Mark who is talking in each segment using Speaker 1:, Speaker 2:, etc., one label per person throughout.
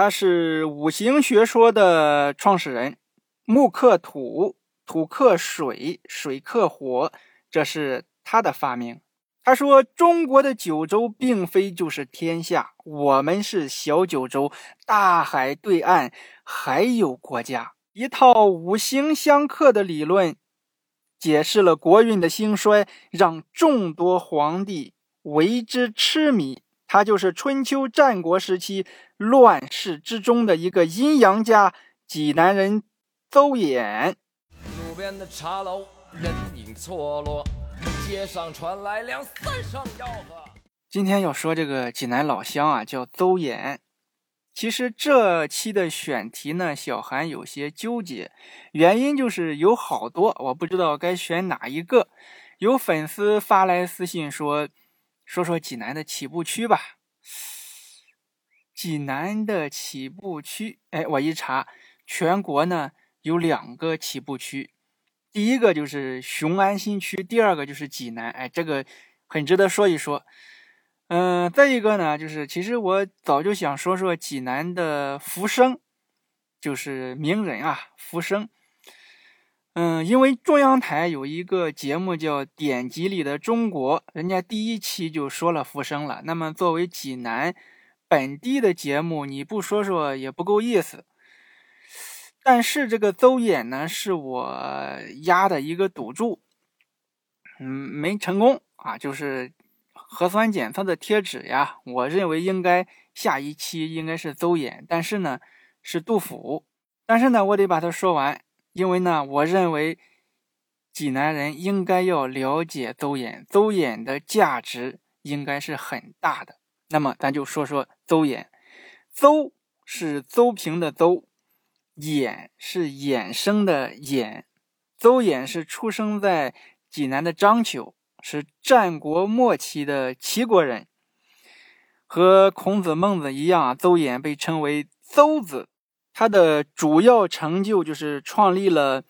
Speaker 1: 他是五行学说的创始人，木克土，土克水，水克火，这是他的发明。他说：“中国的九州并非就是天下，我们是小九州，大海对岸还有国家。”一套五行相克的理论，解释了国运的兴衰，让众多皇帝为之痴迷。他就是春秋战国时期乱世之中的一个阴阳家，济南人邹衍。路边的茶楼，人影错落，街上传来两三声吆喝。今天要说这个济南老乡啊，叫邹衍。其实这期的选题呢，小韩有些纠结，原因就是有好多，我不知道该选哪一个。有粉丝发来私信说：“说说济南的起步区吧。”济南的起步区，哎，我一查，全国呢有两个起步区，第一个就是雄安新区，第二个就是济南，哎，这个很值得说一说。嗯，再一个呢，就是其实我早就想说说济南的福生，就是名人啊，福生。嗯，因为中央台有一个节目叫《典籍里的中国》，人家第一期就说了浮生了。那么作为济南本地的节目，你不说说也不够意思。但是这个邹衍呢，是我压的一个赌注，嗯，没成功啊，就是。核酸检测的贴纸呀，我认为应该下一期应该是邹衍，但是呢是杜甫，但是呢我得把它说完，因为呢我认为济南人应该要了解邹衍，邹衍的价值应该是很大的。那么咱就说说邹衍，邹是邹平的邹，衍是衍生的衍，邹衍是出生在济南的章丘。是战国末期的齐国人，和孔子、孟子一样，邹衍被称为“邹子”。他的主要成就就是创立了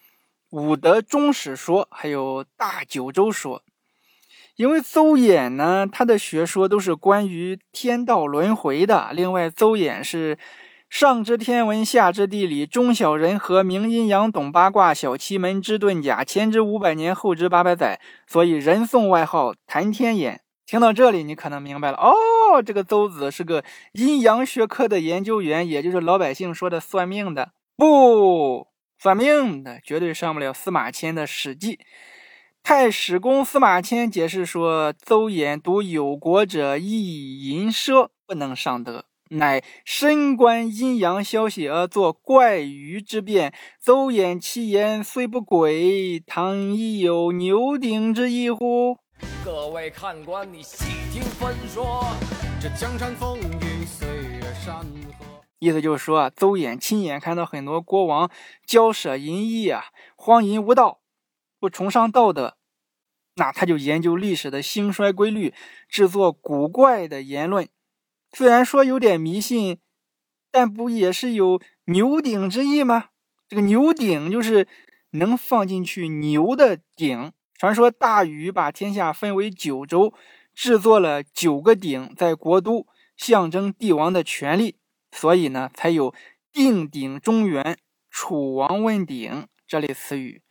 Speaker 1: 五德终始说，还有大九州说。因为邹衍呢，他的学说都是关于天道轮回的。另外，邹衍是。上知天文，下知地理，中晓人和，明阴阳，懂八卦，晓奇门，知遁甲，前知五百年，后知八百载，所以人送外号谈天眼。听到这里，你可能明白了哦，这个邹子是个阴阳学科的研究员，也就是老百姓说的算命的。不，算命的绝对上不了司马迁的《史记》。太史公司马迁解释说，邹衍读有国者，亦淫奢，不能上德。乃深观阴阳消息而作怪鱼之辩。邹衍其言虽不诡，唐亦有牛鼎之意乎？各位看官，你细听分说。这江山风雨，岁月山河。意思就是说，邹衍亲眼看到很多国王骄奢淫逸啊，荒淫无道，不崇尚道德，那他就研究历史的兴衰规律，制作古怪的言论。虽然说有点迷信，但不也是有牛鼎之意吗？这个牛鼎就是能放进去牛的鼎。传说大禹把天下分为九州，制作了九个鼎在国都，象征帝王的权力，所以呢才有定鼎中原、楚王问鼎这类词语。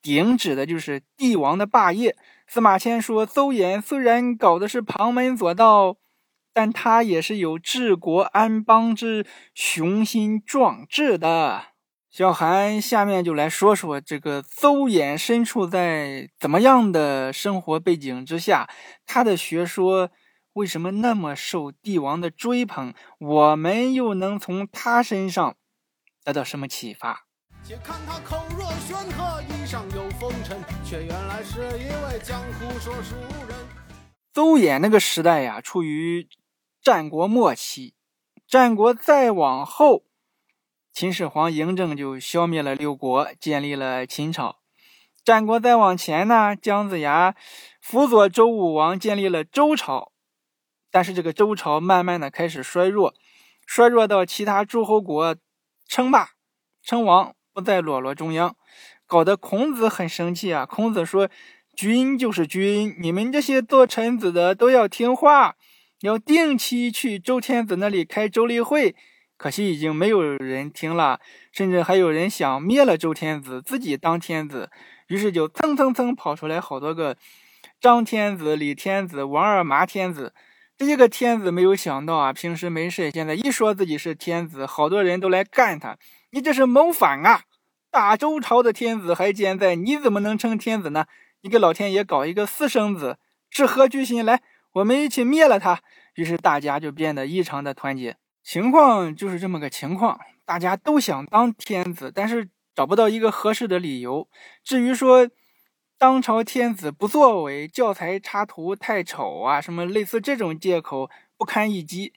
Speaker 1: 鼎指的就是帝王的霸业。司马迁说，邹衍虽然搞的是旁门左道。但他也是有治国安邦之雄心壮志的。小韩下面就来说说这个邹衍身处在怎么样的生活背景之下，他的学说为什么那么受帝王的追捧？我们又能从他身上得到什么启发？且看他口若悬河，衣上有风尘，却原来是一位江湖说书人。邹衍那个时代呀，处于。战国末期，战国再往后，秦始皇嬴政就消灭了六国，建立了秦朝。战国再往前呢，姜子牙辅佐周武王建立了周朝。但是这个周朝慢慢的开始衰弱，衰弱到其他诸侯国称霸称王，不再落落中央，搞得孔子很生气啊。孔子说：“君就是君，你们这些做臣子的都要听话。”要定期去周天子那里开周例会，可惜已经没有人听了，甚至还有人想灭了周天子，自己当天子。于是就蹭蹭蹭跑出来好多个张天子、李天子、王二麻天子。这些个天子没有想到啊，平时没事，现在一说自己是天子，好多人都来干他。你这是谋反啊！大周朝的天子还健在，你怎么能称天子呢？你给老天爷搞一个私生子，是何居心？来，我们一起灭了他。于是大家就变得异常的团结。情况就是这么个情况，大家都想当天子，但是找不到一个合适的理由。至于说当朝天子不作为，教材插图太丑啊，什么类似这种借口不堪一击。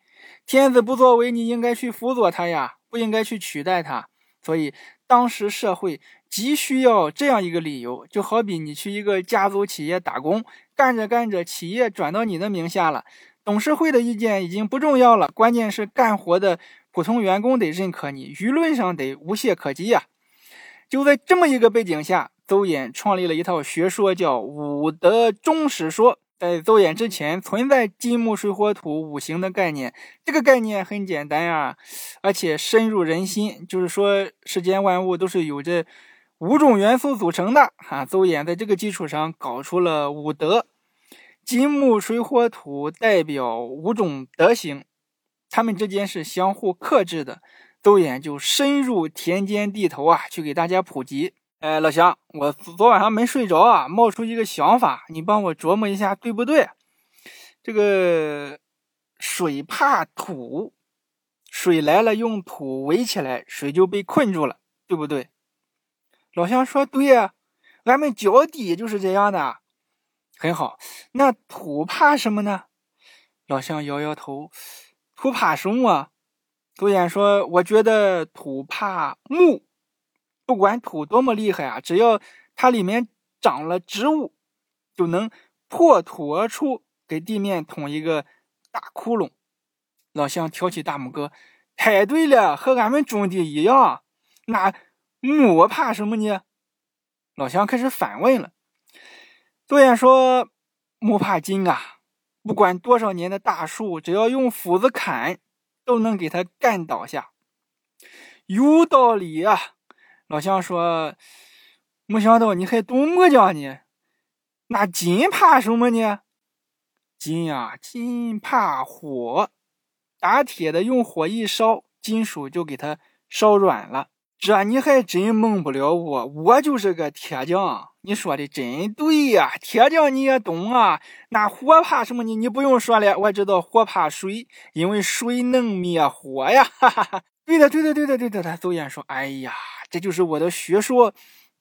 Speaker 1: 天子不作为，你应该去辅佐他呀，不应该去取代他。所以当时社会急需要这样一个理由，就好比你去一个家族企业打工，干着干着，企业转到你的名下了。董事会的意见已经不重要了，关键是干活的普通员工得认可你，舆论上得无懈可击呀。就在这么一个背景下，邹衍创立了一套学说，叫五德终始说。在邹衍之前，存在金木水火土五行的概念，这个概念很简单呀，而且深入人心。就是说，世间万物都是由这五种元素组成的。哈，邹衍在这个基础上搞出了五德。金木水火土代表五种德行，他们之间是相互克制的。邹衍就深入田间地头啊，去给大家普及。哎，老乡，我昨晚上没睡着啊，冒出一个想法，你帮我琢磨一下，对不对？这个水怕土，水来了用土围起来，水就被困住了，对不对？老乡说对呀，俺们脚底就是这样的。很好，那土怕什么呢？老乡摇摇头，土怕什么？杜衍说：“我觉得土怕木，不管土多么厉害啊，只要它里面长了植物，就能破土而出，给地面捅一个大窟窿。”老乡挑起大拇哥：“太对了，和俺们种地一样。那木怕什么呢？”老乡开始反问了。杜衍说：“木怕金啊，不管多少年的大树，只要用斧子砍，都能给它干倒下。有道理啊。”老乡说：“没想到你还懂木匠呢。那金怕什么呢？金呀，金怕火。打铁的用火一烧，金属就给它烧软了。这你还真蒙不了我，我就是个铁匠。”你说的真对呀，铁匠你也懂啊。那火怕什么呢？你不用说了，我知道火怕水，因为水能灭火呀。哈哈哈。对的，对的，对的，对的。他邹衍说：“哎呀，这就是我的学说，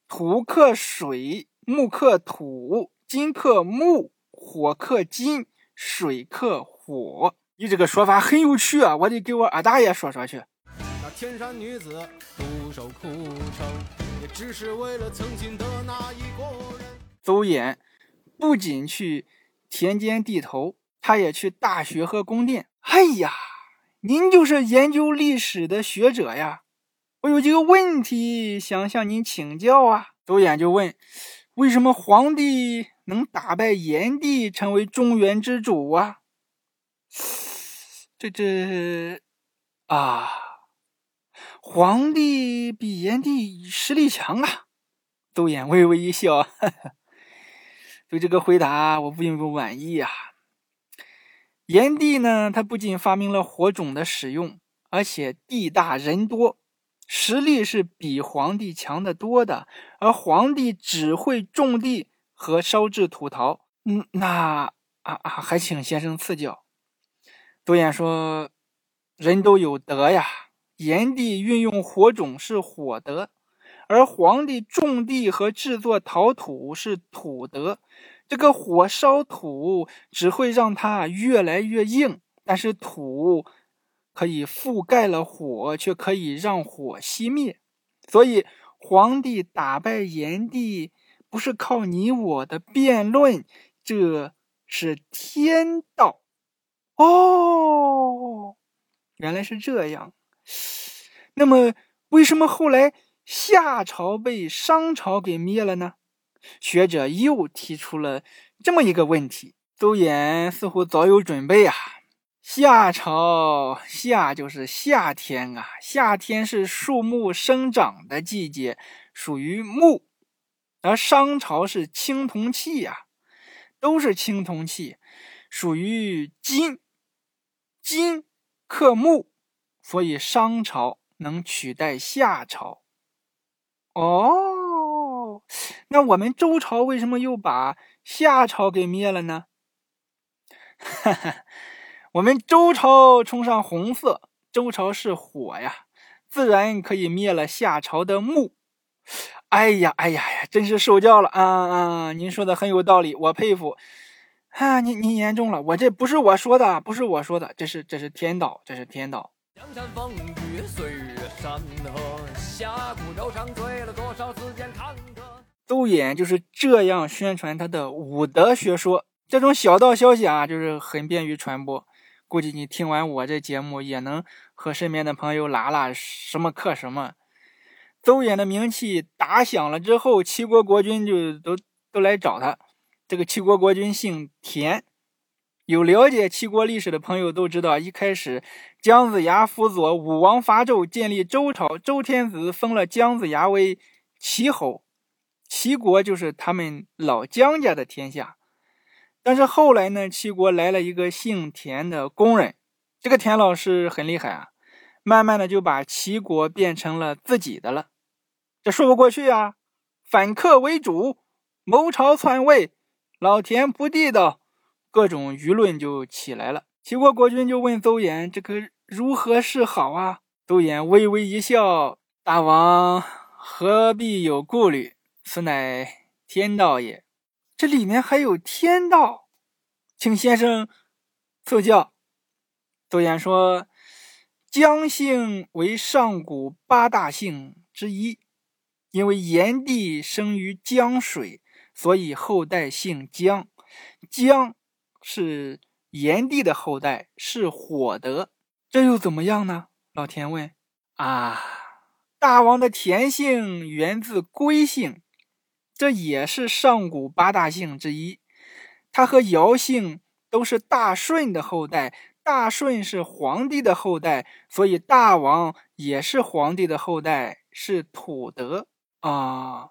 Speaker 1: 土克水，木克土，金克木，火克金，水克火。你这个说法很有趣啊，我得给我二大爷说说去。”那天山女子独守枯城。也只是为了曾经的那一个人。邹衍不仅去田间地头，他也去大学和宫殿。哎呀，您就是研究历史的学者呀，我有几个问题想向您请教啊。邹衍就问：为什么皇帝能打败炎帝，成为中原之主啊？这这啊。皇帝比炎帝实力强啊！邹衍微微一笑，对这个回答我并不满意啊。炎帝呢，他不仅发明了火种的使用，而且地大人多，实力是比皇帝强得多的。而皇帝只会种地和烧制土陶，嗯，那啊啊，还请先生赐教。邹衍说：“人都有德呀。”炎帝运用火种是火德，而皇帝种地和制作陶土是土德。这个火烧土只会让它越来越硬，但是土可以覆盖了火，却可以让火熄灭。所以，皇帝打败炎帝不是靠你我的辩论，这是天道。哦，原来是这样。那么，为什么后来夏朝被商朝给灭了呢？学者又提出了这么一个问题。邹衍似乎早有准备啊。夏朝，夏就是夏天啊，夏天是树木生长的季节，属于木。而商朝是青铜器呀，都是青铜器，属于金，金克木，所以商朝能取代夏朝。哦，那我们周朝为什么又把夏朝给灭了呢？哈哈。我们周朝崇尚红色，周朝是火呀，自然可以灭了夏朝的木。哎呀，哎呀呀，真是受教了啊啊！您说的很有道理，我佩服。啊，您您言重了，我这不是我说的，不是我说的，这是这是天道，这是天道。
Speaker 2: 江山风雨，岁月山河，侠骨柔肠，醉了多少时间坎坷
Speaker 1: 邹衍就是这样宣传他的武德学说，这种小道消息啊，就是很便于传播。估计你听完我这节目，也能和身边的朋友拉拉什么克什么。邹衍的名气打响了之后，齐国国君就都都来找他。这个齐国国君姓田，有了解齐国历史的朋友都知道，一开始姜子牙辅佐武王伐纣，建立周朝，周天子封了姜子牙为齐侯，齐国就是他们老姜家的天下。但是后来呢，齐国来了一个姓田的工人，这个田老师很厉害啊，慢慢的就把齐国变成了自己的了，这说不过去啊，反客为主，谋朝篡位，老田不地道，各种舆论就起来了。齐国国君就问邹衍：“这个如何是好啊？”邹衍微微一笑：“大王何必有顾虑？此乃天道也。”这里面还有天道，请先生赐教。邹衍说：“姜姓为上古八大姓之一，因为炎帝生于江水，所以后代姓姜。姜是炎帝的后代，是火德。这又怎么样呢？”老田问。啊，大王的田姓源自龟姓。这也是上古八大姓之一，他和尧姓都是大舜的后代，大舜是皇帝的后代，所以大王也是皇帝的后代，是土德啊。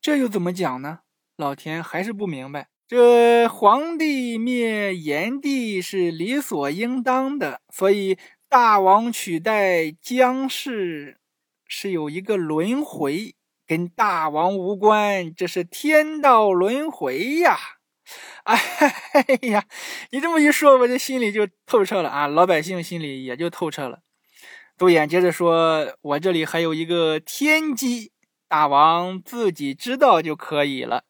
Speaker 1: 这又怎么讲呢？老田还是不明白。这皇帝灭炎帝是理所应当的，所以大王取代姜氏是有一个轮回。跟大王无关，这是天道轮回呀！哎呀，你这么一说，我这心里就透彻了啊！老百姓心里也就透彻了。杜衍接着说：“我这里还有一个天机，大王自己知道就可以了。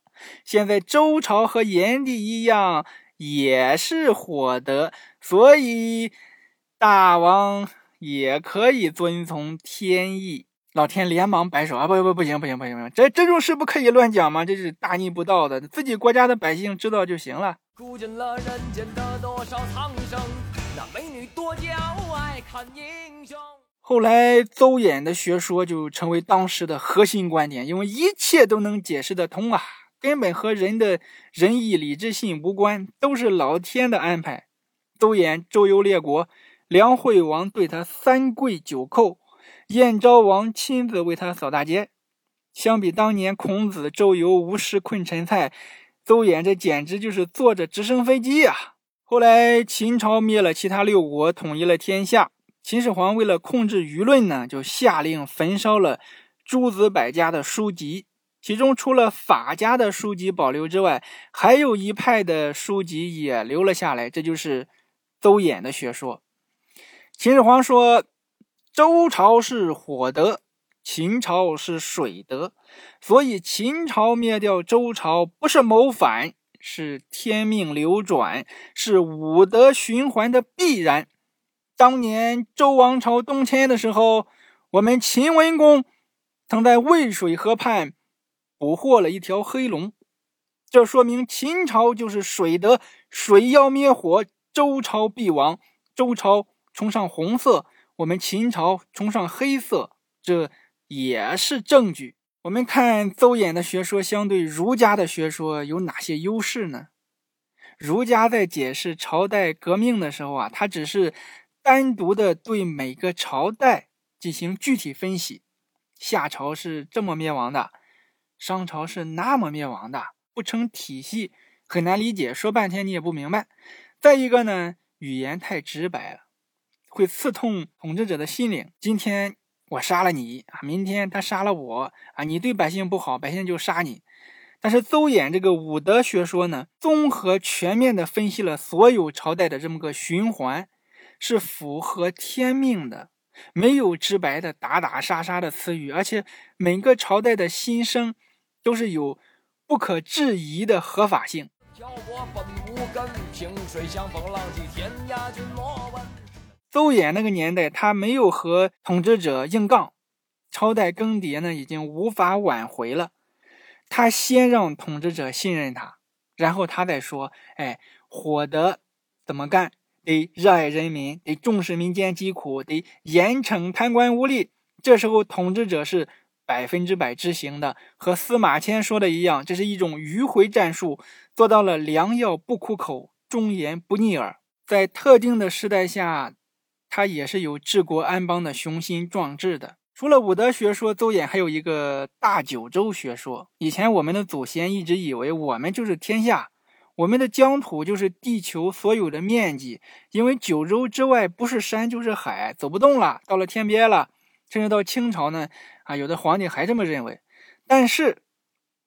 Speaker 1: 现在周朝和炎帝一样，也是火德，所以大王也可以遵从天意。”老天连忙摆手啊！不不不行不行不行不行！这这种事不可以乱讲吗？这是大逆不道的，自己国家的百姓知道就行了。
Speaker 2: 住进了人间的多少苍生，那美女多娇，爱看英雄
Speaker 1: 后来邹衍的学说就成为当时的核心观点，因为一切都能解释得通啊，根本和人的仁义礼智信无关，都是老天的安排。邹衍周游列国，梁惠王对他三跪九叩。燕昭王亲自为他扫大街，相比当年孔子周游无食困陈蔡，邹衍这简直就是坐着直升飞机呀！后来秦朝灭了其他六国，统一了天下。秦始皇为了控制舆论呢，就下令焚烧了诸子百家的书籍，其中除了法家的书籍保留之外，还有一派的书籍也留了下来，这就是邹衍的学说。秦始皇说。周朝是火德，秦朝是水德，所以秦朝灭掉周朝不是谋反，是天命流转，是五德循环的必然。当年周王朝东迁的时候，我们秦文公曾在渭水河畔捕获了一条黑龙，这说明秦朝就是水德，水要灭火，周朝必亡。周朝崇尚红色。我们秦朝崇尚黑色，这也是证据。我们看邹衍的学说相对儒家的学说有哪些优势呢？儒家在解释朝代革命的时候啊，他只是单独的对每个朝代进行具体分析。夏朝是这么灭亡的，商朝是那么灭亡的，不成体系，很难理解，说半天你也不明白。再一个呢，语言太直白了，会刺痛统治者的心灵。今天我杀了你啊，明天他杀了我啊，你对百姓不好，百姓就杀你。但是邹衍这个武德学说呢，综合全面的分析了所有朝代的这么个循环，是符合天命的。没有直白的打打杀杀的词语，而且每个朝代的新生都是有不可质疑的合法性。邹衍那个年代，他没有和统治者硬杠，朝代更迭呢，已经无法挽回了。他先让统治者信任他，然后他再说：“哎，火得怎么干？”得热爱人民，得重视民间疾苦，得严惩贪官污吏。这时候，统治者是百分之百执行的，和司马迁说的一样，这是一种迂回战术，做到了良药不苦口，忠言不逆耳。在特定的时代下，他也是有治国安邦的雄心壮志的。除了武德学说，邹衍还有一个大九州学说。以前我们的祖先一直以为我们就是天下。我们的疆土就是地球所有的面积，因为九州之外不是山就是海，走不动了，到了天边了。甚至到清朝呢，啊，有的皇帝还这么认为。但是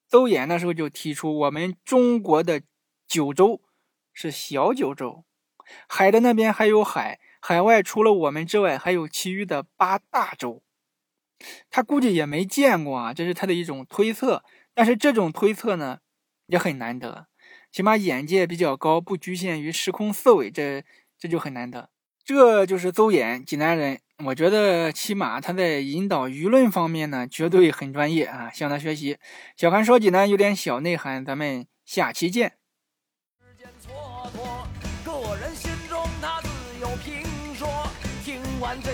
Speaker 1: 邹衍那时候就提出，我们中国的九州是小九州，海的那边还有海，海外除了我们之外，还有其余的八大洲。他估计也没见过啊，这是他的一种推测。但是这种推测呢，也很难得。起码眼界比较高，不局限于时空思维，这这就很难得。这就是邹衍，济南人。我觉得起码他在引导舆论方面呢，绝对很专业啊，向他学习。小韩说起呢有点小内涵，咱们下期见。个人心中他自有评说，听完这